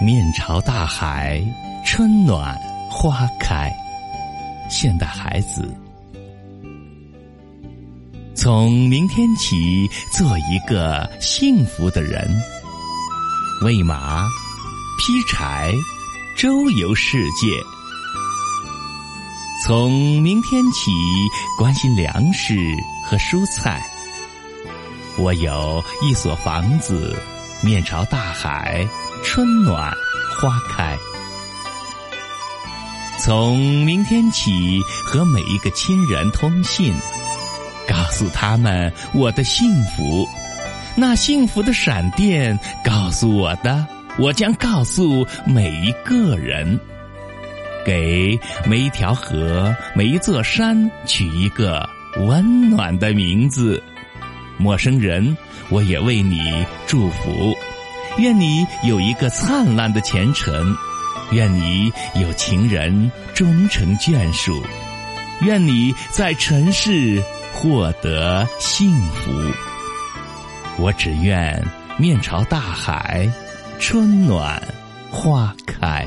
面朝大海，春暖花开。现代孩子，从明天起做一个幸福的人。喂马，劈柴，周游世界。从明天起关心粮食和蔬菜。我有一所房子，面朝大海，春暖花开。从明天起和每一个亲人通信，告诉他们我的幸福。那幸福的闪电告诉我的，我将告诉每一个人。给每一条河、每一座山取一个温暖的名字，陌生人，我也为你祝福。愿你有一个灿烂的前程，愿你有情人终成眷属，愿你在尘世获得幸福。我只愿面朝大海，春暖花开